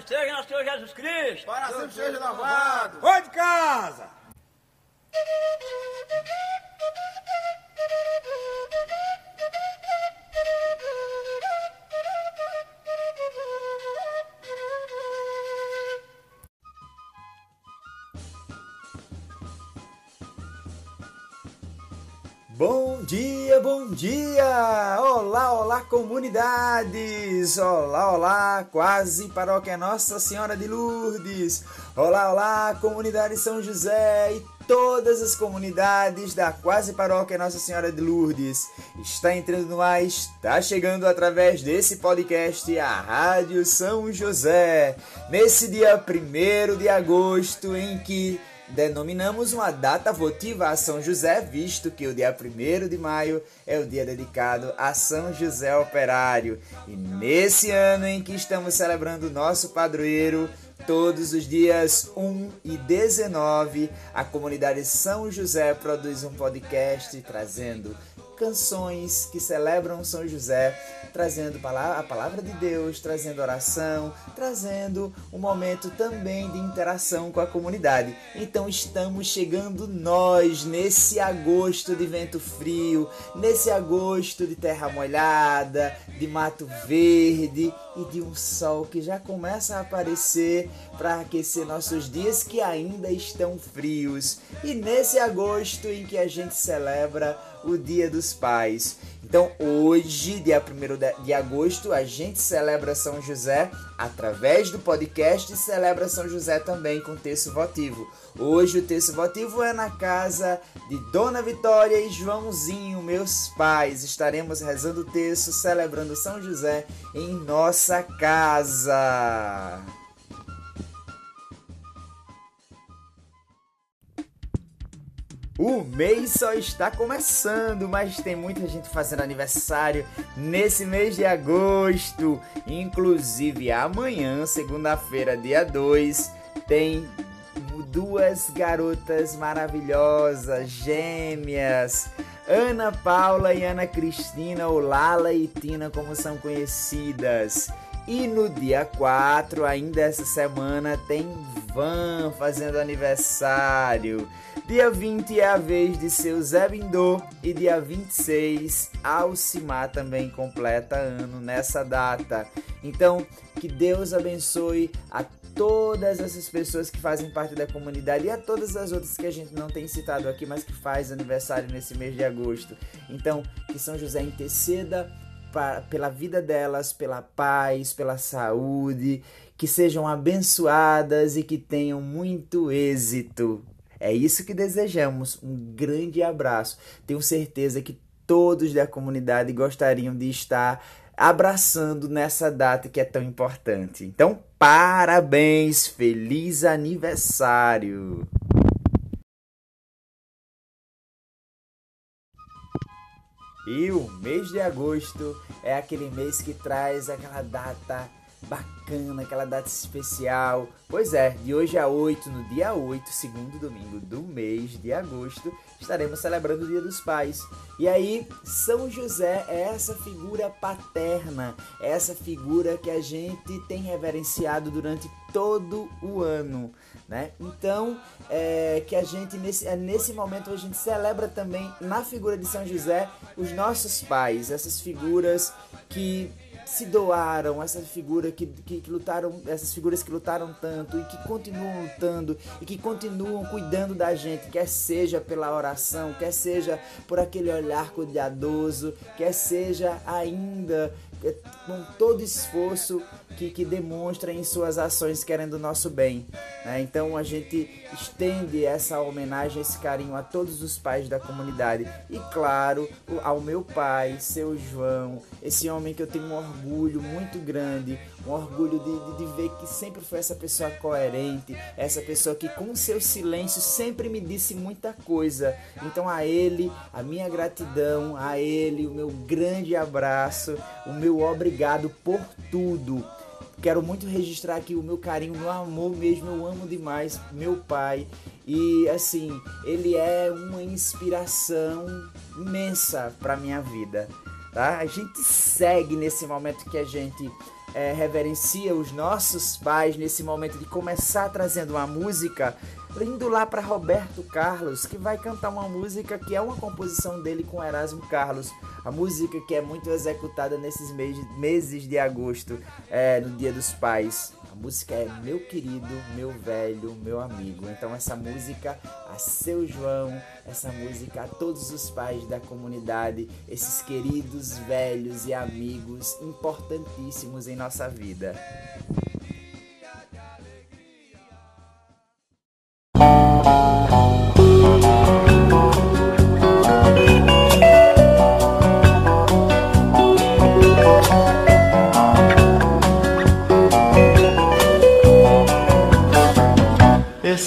Louvado seja nosso Senhor Jesus Cristo! Para sempre seja louvado! Vai de casa! Bom dia! Olá, olá, comunidades! Olá, olá, quase paróquia Nossa Senhora de Lourdes! Olá, olá, comunidade São José e todas as comunidades da quase paróquia Nossa Senhora de Lourdes! Está entrando no ar, está chegando através desse podcast a Rádio São José, nesse dia 1 de agosto, em que denominamos uma data votiva a São José, visto que o dia 1 de maio é o dia dedicado a São José Operário. E nesse ano em que estamos celebrando o nosso padroeiro, todos os dias 1 e 19, a comunidade São José produz um podcast trazendo canções que celebram São José, trazendo a palavra de Deus, trazendo oração, trazendo um momento também de interação com a comunidade. Então estamos chegando nós nesse agosto de vento frio, nesse agosto de terra molhada, de mato verde e de um sol que já começa a aparecer para aquecer nossos dias que ainda estão frios. E nesse agosto em que a gente celebra o Dia dos Pais. Então, hoje, dia 1 de agosto, a gente celebra São José através do podcast e celebra São José também com texto votivo. Hoje o texto votivo é na casa de Dona Vitória e Joãozinho, meus pais. Estaremos rezando o texto, celebrando São José em nossa casa. O mês só está começando, mas tem muita gente fazendo aniversário nesse mês de agosto. Inclusive amanhã, segunda-feira, dia 2, tem duas garotas maravilhosas, gêmeas. Ana Paula e Ana Cristina, ou Lala e Tina, como são conhecidas. E no dia 4, ainda essa semana, tem Van fazendo aniversário. Dia 20 é a vez de seu Zé Bindô e dia 26 Alcimar também completa ano nessa data. Então, que Deus abençoe a todas essas pessoas que fazem parte da comunidade e a todas as outras que a gente não tem citado aqui, mas que faz aniversário nesse mês de agosto. Então, que São José interceda pela vida delas, pela paz, pela saúde, que sejam abençoadas e que tenham muito êxito. É isso que desejamos. Um grande abraço. Tenho certeza que todos da comunidade gostariam de estar abraçando nessa data que é tão importante. Então, parabéns, feliz aniversário! E o mês de agosto é aquele mês que traz aquela data bacana, aquela data especial. Pois é, de hoje a 8, no dia 8, segundo domingo do mês de agosto, estaremos celebrando o Dia dos Pais. E aí, São José é essa figura paterna, essa figura que a gente tem reverenciado durante todo o ano. Né? Então, é, que a gente, nesse, é, nesse momento, a gente celebra também na figura de São José os nossos pais, essas figuras que se doaram, essas figuras que, que, que, lutaram, essas figuras que lutaram tanto e que continuam lutando e que continuam cuidando da gente, quer seja pela oração, quer seja por aquele olhar cuidadoso, quer seja ainda com todo esforço que, que demonstra em suas ações querendo o nosso bem. Né? Então a gente estende essa homenagem, esse carinho a todos os pais da comunidade e, claro, ao meu pai, seu João, esse homem que eu tenho um orgulho muito grande, um orgulho de, de, de ver que sempre foi essa pessoa coerente, essa pessoa que com seu silêncio sempre me disse muita coisa. Então a ele, a minha gratidão, a ele, o meu grande abraço, o meu obrigado por tudo. Quero muito registrar aqui o meu carinho, o meu amor mesmo. Eu amo demais meu pai. E assim, ele é uma inspiração imensa para minha vida. Tá? A gente segue nesse momento que a gente é, reverencia os nossos pais nesse momento de começar trazendo uma música, indo lá para Roberto Carlos, que vai cantar uma música que é uma composição dele com Erasmo Carlos, a música que é muito executada nesses meses de agosto, é, no Dia dos Pais. Música é Meu Querido, Meu Velho, Meu Amigo. Então, essa música a seu João, essa música a todos os pais da comunidade, esses queridos velhos e amigos importantíssimos em nossa vida.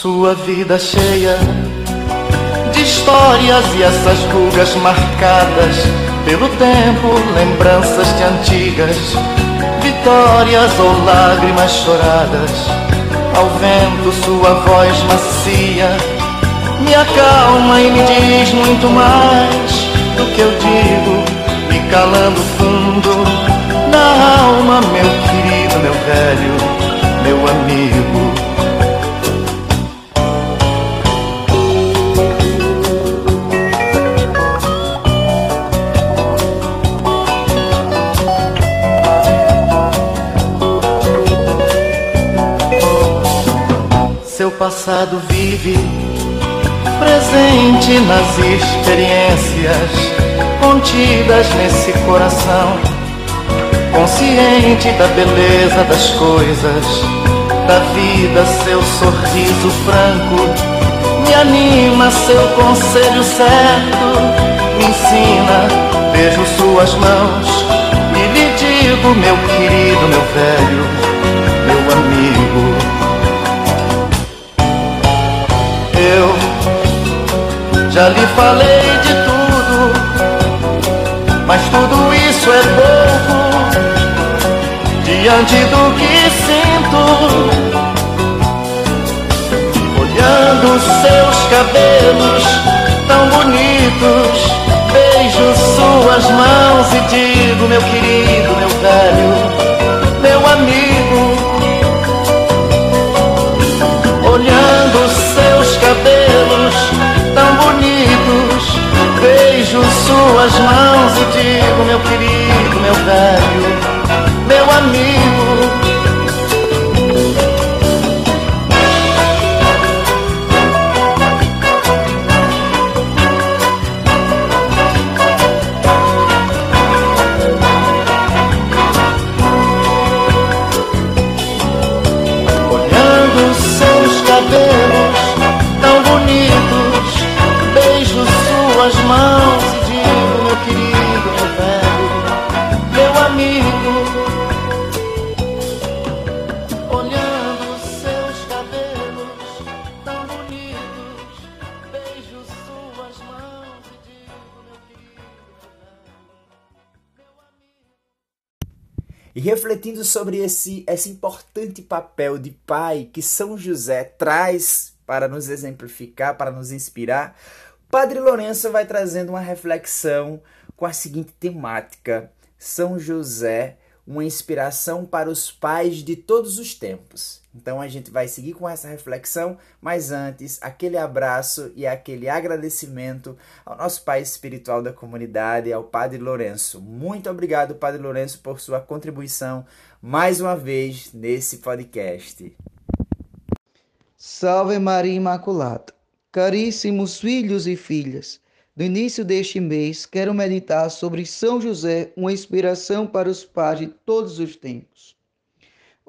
sua vida cheia de histórias e essas rugas marcadas pelo tempo, lembranças de antigas vitórias ou lágrimas choradas. Ao vento, sua voz macia me acalma e me diz muito mais do que eu digo, me calando fundo na alma, meu querido, meu velho, passado vive presente nas experiências contidas nesse coração, consciente da beleza das coisas, da vida, seu sorriso franco, me anima, seu conselho certo, me ensina, beijo suas mãos e lhe digo, meu querido, meu velho, Já lhe falei de tudo, mas tudo isso é pouco diante do que sinto. Olhando seus cabelos tão bonitos, beijo suas mãos e digo, meu querido, meu velho, meu amigo. Suas mãos e digo, meu querido, meu velho, refletindo sobre esse, esse importante papel de pai que São José traz para nos exemplificar, para nos inspirar, Padre Lourenço vai trazendo uma reflexão com a seguinte temática: São José, uma inspiração para os pais de todos os tempos. Então a gente vai seguir com essa reflexão, mas antes, aquele abraço e aquele agradecimento ao nosso pai espiritual da comunidade, ao Padre Lourenço. Muito obrigado, Padre Lourenço, por sua contribuição mais uma vez nesse podcast. Salve Maria Imaculada. Caríssimos filhos e filhas, no início deste mês quero meditar sobre São José, uma inspiração para os pais de todos os tempos.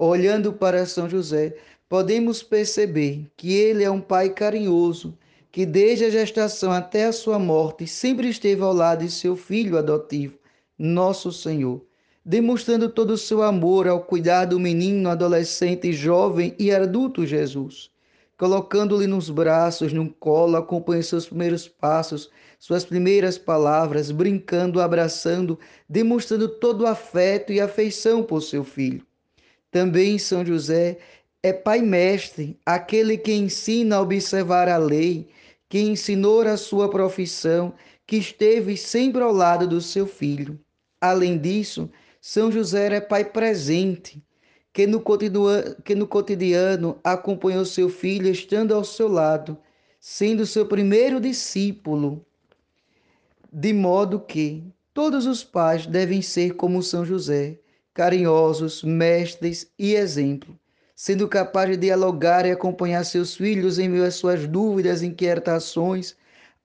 Olhando para São José, podemos perceber que ele é um pai carinhoso, que desde a gestação até a sua morte sempre esteve ao lado de seu filho adotivo, nosso Senhor, demonstrando todo o seu amor ao cuidar do menino, adolescente, jovem e adulto Jesus, colocando-lhe nos braços, no colo, acompanha seus primeiros passos, suas primeiras palavras, brincando, abraçando, demonstrando todo o afeto e afeição por seu filho. Também São José é pai mestre, aquele que ensina a observar a lei, que ensinou a sua profissão, que esteve sempre ao lado do seu filho. Além disso, São José é pai presente, que no, cotidiano, que no cotidiano acompanhou seu filho estando ao seu lado, sendo seu primeiro discípulo. De modo que todos os pais devem ser como São José, carinhosos, mestres e exemplo sendo capaz de dialogar e acompanhar seus filhos em meio às suas dúvidas e inquietações,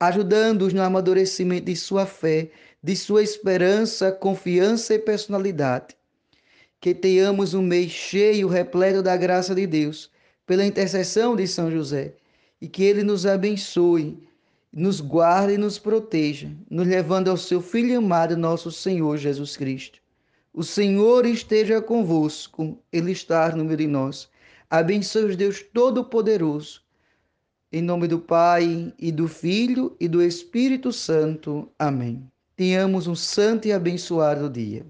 ajudando-os no amadurecimento de sua fé, de sua esperança, confiança e personalidade. Que tenhamos um mês cheio, repleto da graça de Deus, pela intercessão de São José, e que ele nos abençoe, nos guarde e nos proteja, nos levando ao seu Filho amado, nosso Senhor Jesus Cristo. O Senhor esteja convosco, Ele está no meio de nós. Abençoe Deus Todo-Poderoso, em nome do Pai, e do Filho, e do Espírito Santo. Amém. Tenhamos um santo e abençoado dia.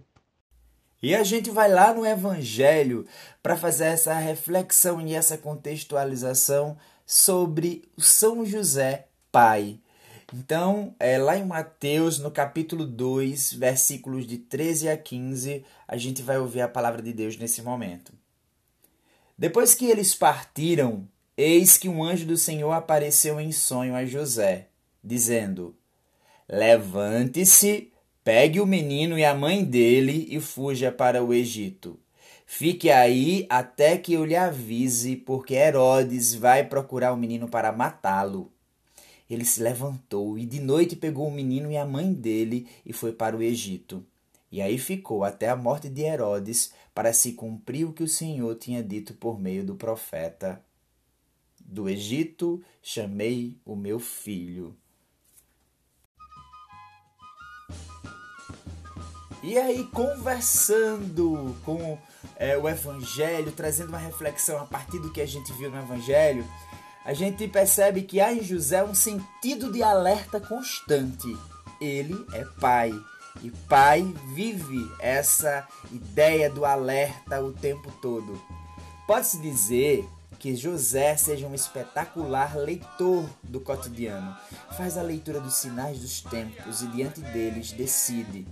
E a gente vai lá no Evangelho para fazer essa reflexão e essa contextualização sobre São José Pai. Então, é, lá em Mateus, no capítulo 2, versículos de 13 a 15, a gente vai ouvir a palavra de Deus nesse momento. Depois que eles partiram, eis que um anjo do Senhor apareceu em sonho a José, dizendo: Levante-se, pegue o menino e a mãe dele e fuja para o Egito. Fique aí até que eu lhe avise, porque Herodes vai procurar o menino para matá-lo. Ele se levantou e de noite pegou o menino e a mãe dele e foi para o Egito. E aí ficou até a morte de Herodes, para se cumprir o que o Senhor tinha dito por meio do profeta. Do Egito chamei o meu filho. E aí, conversando com é, o Evangelho, trazendo uma reflexão a partir do que a gente viu no Evangelho, a gente percebe que há em José um sentido de alerta constante. Ele é pai. E pai vive essa ideia do alerta o tempo todo. Pode-se dizer que José seja um espetacular leitor do cotidiano. Faz a leitura dos sinais dos tempos e diante deles decide.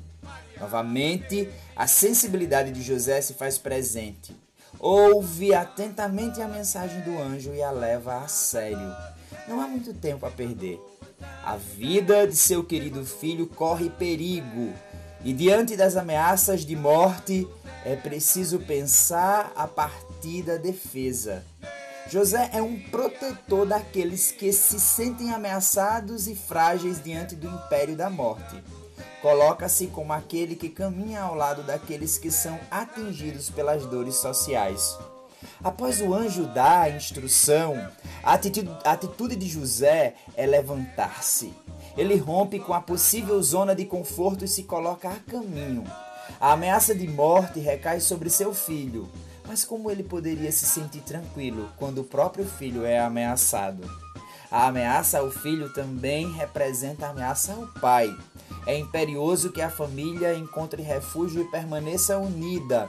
Novamente, a sensibilidade de José se faz presente ouve atentamente a mensagem do anjo e a leva a sério. Não há muito tempo a perder. A vida de seu querido filho corre perigo e, diante das ameaças de morte, é preciso pensar a partir da defesa. José é um protetor daqueles que se sentem ameaçados e frágeis diante do império da morte. Coloca-se como aquele que caminha ao lado daqueles que são atingidos pelas dores sociais. Após o anjo dar a instrução, a atitude, a atitude de José é levantar-se. Ele rompe com a possível zona de conforto e se coloca a caminho. A ameaça de morte recai sobre seu filho, mas como ele poderia se sentir tranquilo quando o próprio filho é ameaçado? A ameaça ao filho também representa a ameaça ao pai. É imperioso que a família encontre refúgio e permaneça unida.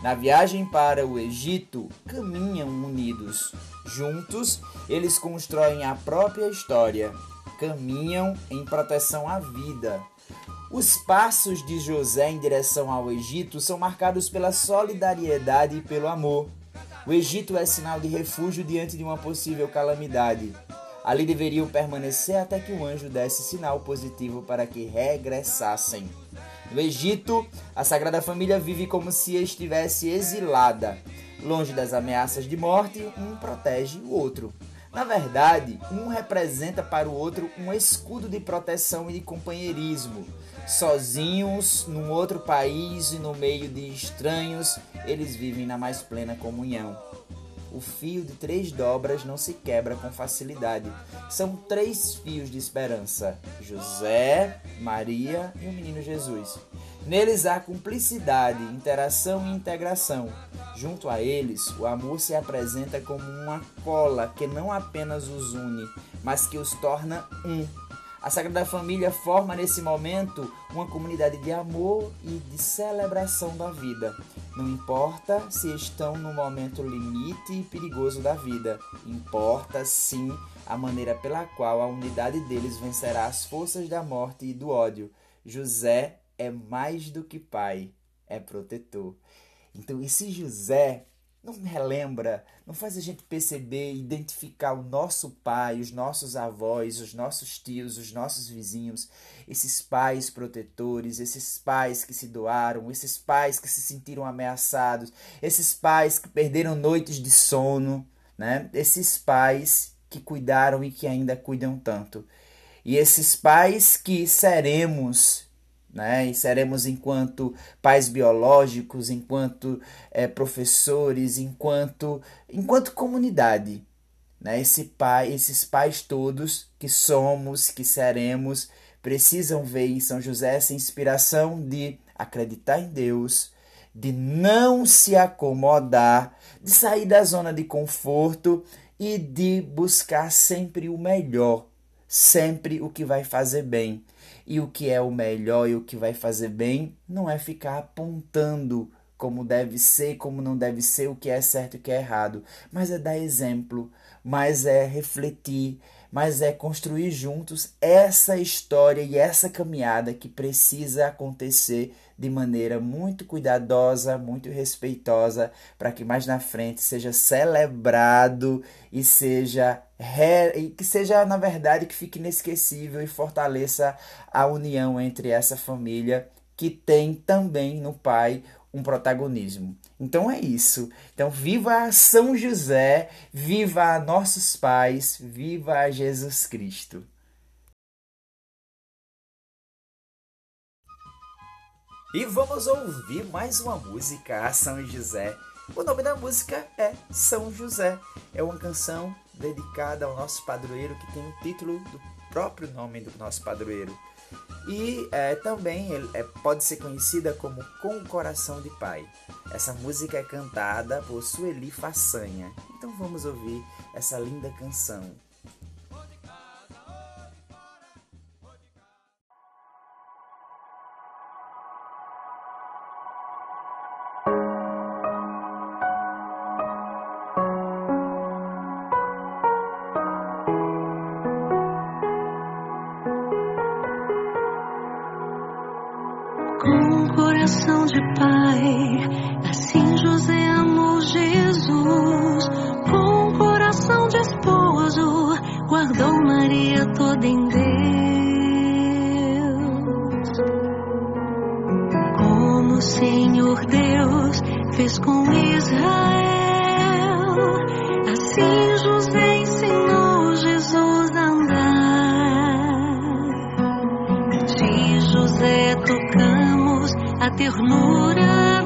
Na viagem para o Egito, caminham unidos. Juntos, eles constroem a própria história. Caminham em proteção à vida. Os passos de José em direção ao Egito são marcados pela solidariedade e pelo amor. O Egito é sinal de refúgio diante de uma possível calamidade. Ali deveriam permanecer até que o anjo desse sinal positivo para que regressassem. No Egito, a Sagrada Família vive como se estivesse exilada. Longe das ameaças de morte, um protege o outro. Na verdade, um representa para o outro um escudo de proteção e de companheirismo. Sozinhos, num outro país e no meio de estranhos, eles vivem na mais plena comunhão o fio de três dobras não se quebra com facilidade. São três fios de esperança: José, Maria e o menino Jesus. Neles há cumplicidade, interação e integração. Junto a eles, o amor se apresenta como uma cola que não apenas os une, mas que os torna um. A Sagrada Família forma nesse momento uma comunidade de amor e de celebração da vida. Não importa se estão no momento limite e perigoso da vida, importa sim a maneira pela qual a unidade deles vencerá as forças da morte e do ódio. José é mais do que pai, é protetor. Então, esse José não relembra, não faz a gente perceber, identificar o nosso pai, os nossos avós, os nossos tios, os nossos vizinhos, esses pais protetores, esses pais que se doaram, esses pais que se sentiram ameaçados, esses pais que perderam noites de sono, né? Esses pais que cuidaram e que ainda cuidam tanto. E esses pais que seremos né? E seremos enquanto pais biológicos, enquanto é, professores, enquanto enquanto comunidade, né? Esse pai, esses pais todos que somos, que seremos, precisam ver em São José essa inspiração de acreditar em Deus, de não se acomodar, de sair da zona de conforto e de buscar sempre o melhor, sempre o que vai fazer bem e o que é o melhor e o que vai fazer bem não é ficar apontando como deve ser, como não deve ser, o que é certo e o que é errado, mas é dar exemplo, mas é refletir, mas é construir juntos essa história e essa caminhada que precisa acontecer de maneira muito cuidadosa, muito respeitosa, para que mais na frente seja celebrado e seja. E que seja na verdade que fique inesquecível e fortaleça a união entre essa família que tem também no pai um protagonismo. Então é isso. Então viva São José, viva nossos pais, viva Jesus Cristo. E vamos ouvir mais uma música a São José. O nome da música é São José. É uma canção dedicada ao nosso padroeiro que tem o título do próprio nome do nosso padroeiro. E é, também é, pode ser conhecida como Com Coração de Pai. Essa música é cantada por Sueli Façanha. Então vamos ouvir essa linda canção. o Senhor Deus fez com Israel. Assim José ensinou Jesus a andar. De José tocamos a ternura.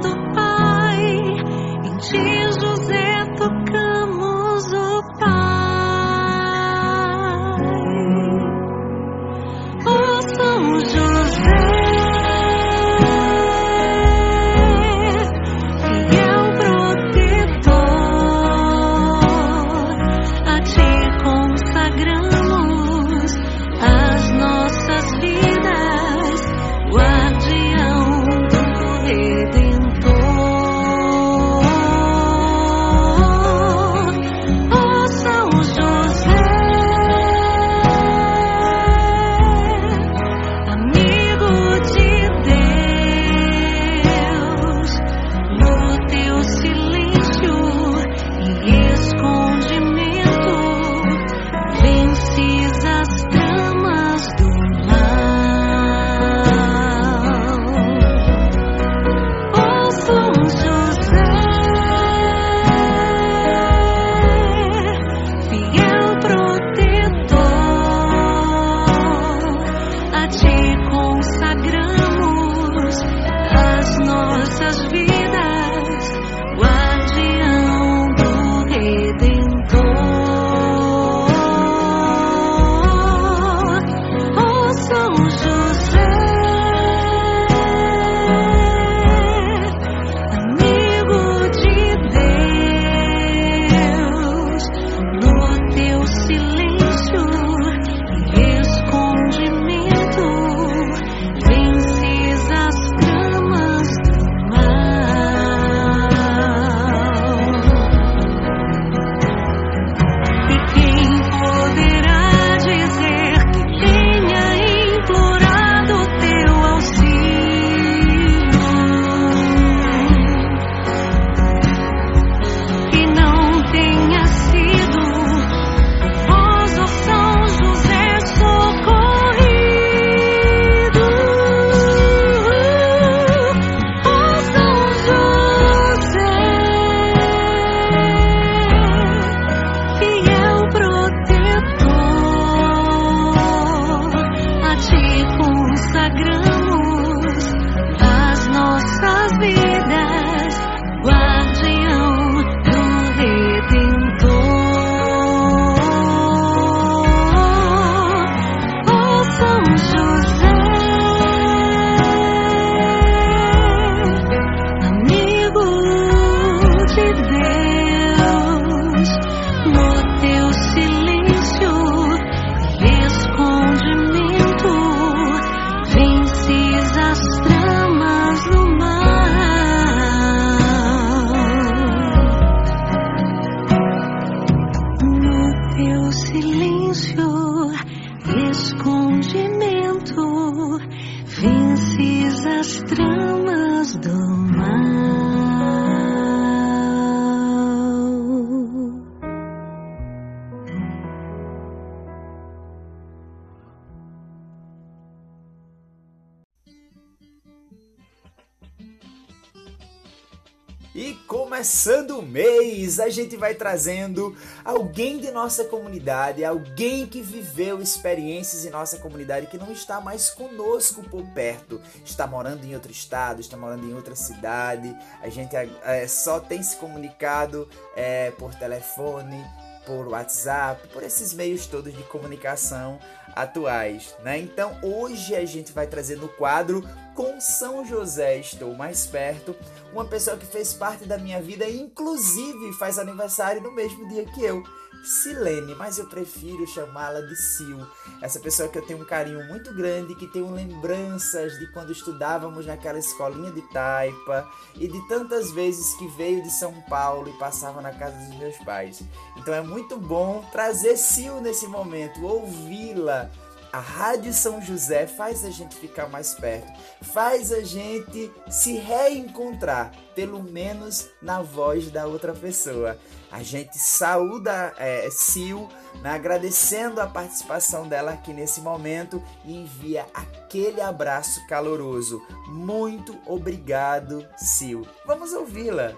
Mês, a gente vai trazendo alguém de nossa comunidade, alguém que viveu experiências em nossa comunidade que não está mais conosco por perto, está morando em outro estado, está morando em outra cidade. A gente é, só tem se comunicado é, por telefone, por WhatsApp, por esses meios todos de comunicação atuais, né? Então hoje a gente vai trazer no quadro com São José estou mais perto, uma pessoa que fez parte da minha vida, inclusive faz aniversário no mesmo dia que eu. Silene, mas eu prefiro chamá-la de Sil. Essa pessoa que eu tenho um carinho muito grande, que tenho lembranças de quando estudávamos naquela escolinha de taipa e de tantas vezes que veio de São Paulo e passava na casa dos meus pais. Então é muito bom trazer Sil nesse momento, ouvi-la a Rádio São José faz a gente ficar mais perto, faz a gente se reencontrar, pelo menos na voz da outra pessoa. A gente saúda é, Sil, né, agradecendo a participação dela aqui nesse momento e envia aquele abraço caloroso. Muito obrigado, Sil. Vamos ouvi-la.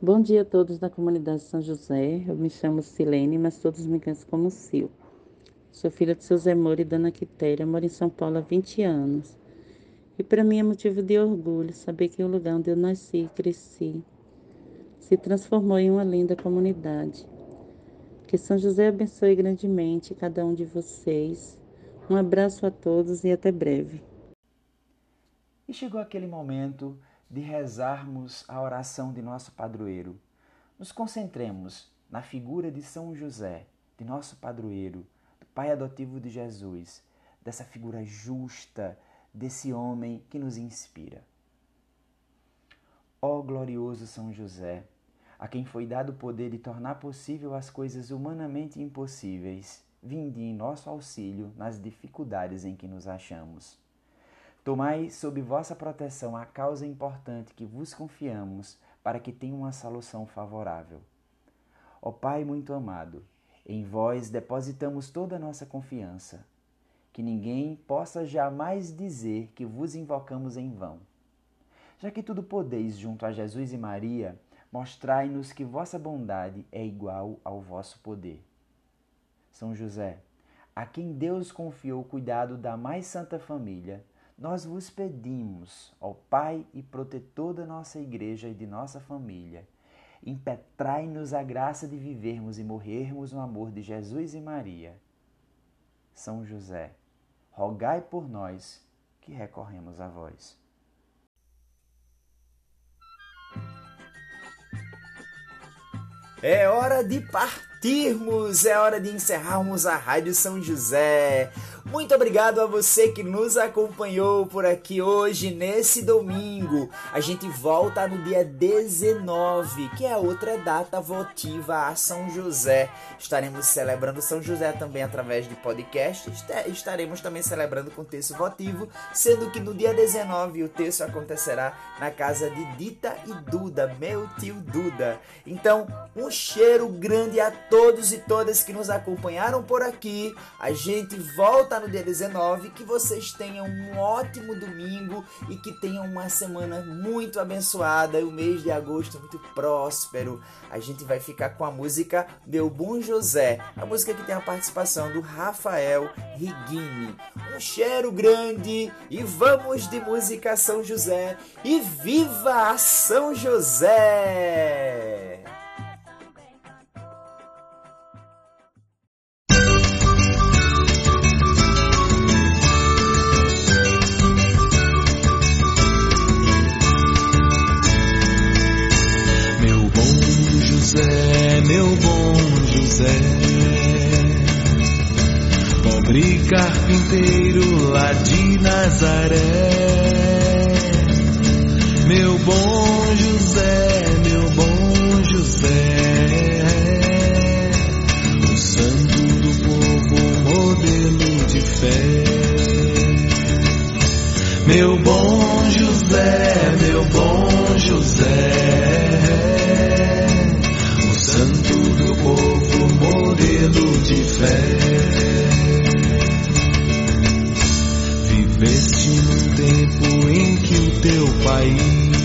Bom dia a todos da comunidade São José. Eu me chamo Silene, mas todos me conhecem como Sil. Sou filha de seu Zé Moura e Dona Quitéria, moro em São Paulo há 20 anos. E para mim é motivo de orgulho saber que o lugar onde eu nasci e cresci se transformou em uma linda comunidade. Que São José abençoe grandemente cada um de vocês. Um abraço a todos e até breve. E chegou aquele momento de rezarmos a oração de nosso padroeiro. Nos concentremos na figura de São José, de nosso padroeiro, do Pai adotivo de Jesus, dessa figura justa, desse homem que nos inspira. Ó glorioso São José, a quem foi dado o poder de tornar possível as coisas humanamente impossíveis, vinde em nosso auxílio nas dificuldades em que nos achamos. Tomai sob vossa proteção a causa importante que vos confiamos, para que tenha uma solução favorável. Ó Pai muito amado, em vós depositamos toda a nossa confiança. Que ninguém possa jamais dizer que vos invocamos em vão. Já que tudo podeis junto a Jesus e Maria, mostrai-nos que vossa bondade é igual ao vosso poder. São José, a quem Deus confiou o cuidado da mais santa família, nós vos pedimos, ó Pai e protetor da nossa igreja e de nossa família, impetrai-nos a graça de vivermos e morrermos no amor de Jesus e Maria. São José, rogai por nós que recorremos a vós. É hora de partirmos, é hora de encerrarmos a Rádio São José. Muito obrigado a você que nos acompanhou por aqui hoje, nesse domingo. A gente volta no dia 19, que é outra data votiva a São José. Estaremos celebrando São José também através de podcast. Estaremos também celebrando com texto votivo, sendo que no dia 19 o texto acontecerá na casa de Dita e Duda, meu tio Duda. Então, um cheiro grande a todos e todas que nos acompanharam por aqui. A gente volta no dia 19. Que vocês tenham um ótimo domingo e que tenham uma semana muito abençoada e o mês de agosto muito próspero. A gente vai ficar com a música Meu Bom José, a música que tem a participação do Rafael Rigini. Um cheiro grande e vamos de música São José e viva a São! José, fé. Viveste num tempo em que o teu país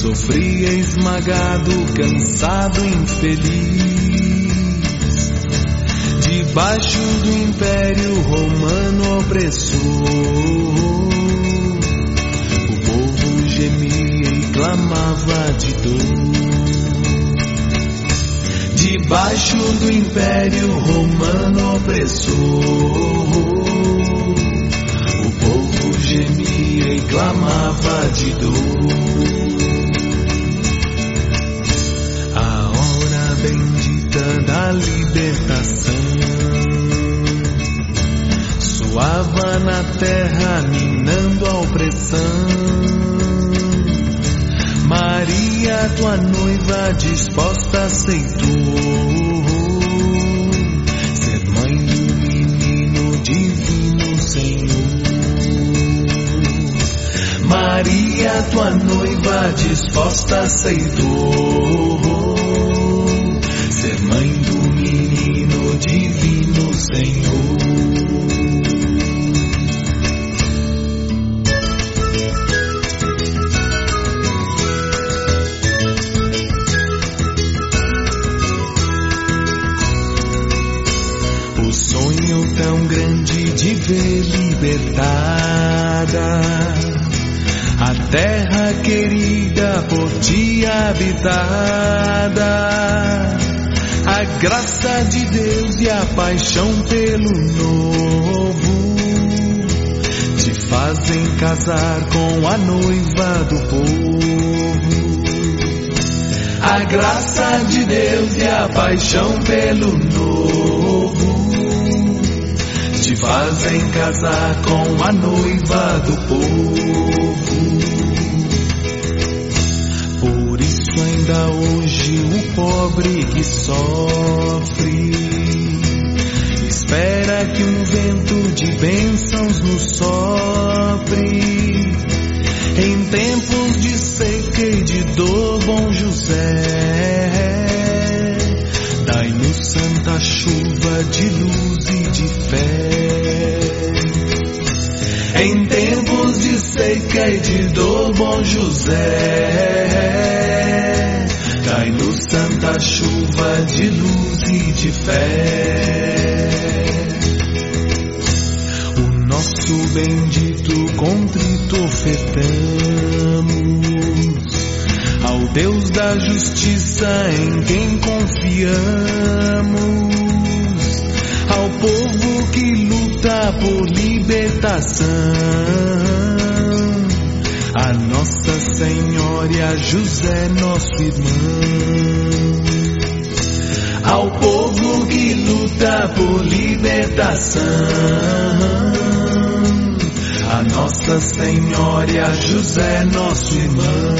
sofria esmagado, cansado, infeliz, debaixo do império romano opressor. O povo gemia e clamava de dor debaixo do império romano opressor. O povo gemia e clamava de dor. A hora bendita da libertação soava na terra, minando a opressão. Maria, tua noiva disposta aceitou ser mãe do menino divino Senhor. Maria, tua noiva disposta aceitou ser mãe do menino divino Senhor. Libertada a terra querida por ti habitada. A graça de Deus e a paixão pelo novo te fazem casar com a noiva do povo. A graça de Deus e a paixão pelo novo te fazem casar com a noiva do povo. Por isso ainda hoje o pobre que sofre espera que um vento de bênçãos nos sopre. Em tempos de seca e de dor, bom José, santa chuva de luz e de fé. Em tempos de seca e de dor, bom José, dai-nos santa chuva de luz e de fé. O nosso bendito contrito ofertamos ao Deus da justiça em quem confiamos, ao povo que luta por libertação, a Nossa Senhora e a José, nosso irmão. Ao povo que luta por libertação. A Nossa Senhora e a José, nosso irmão.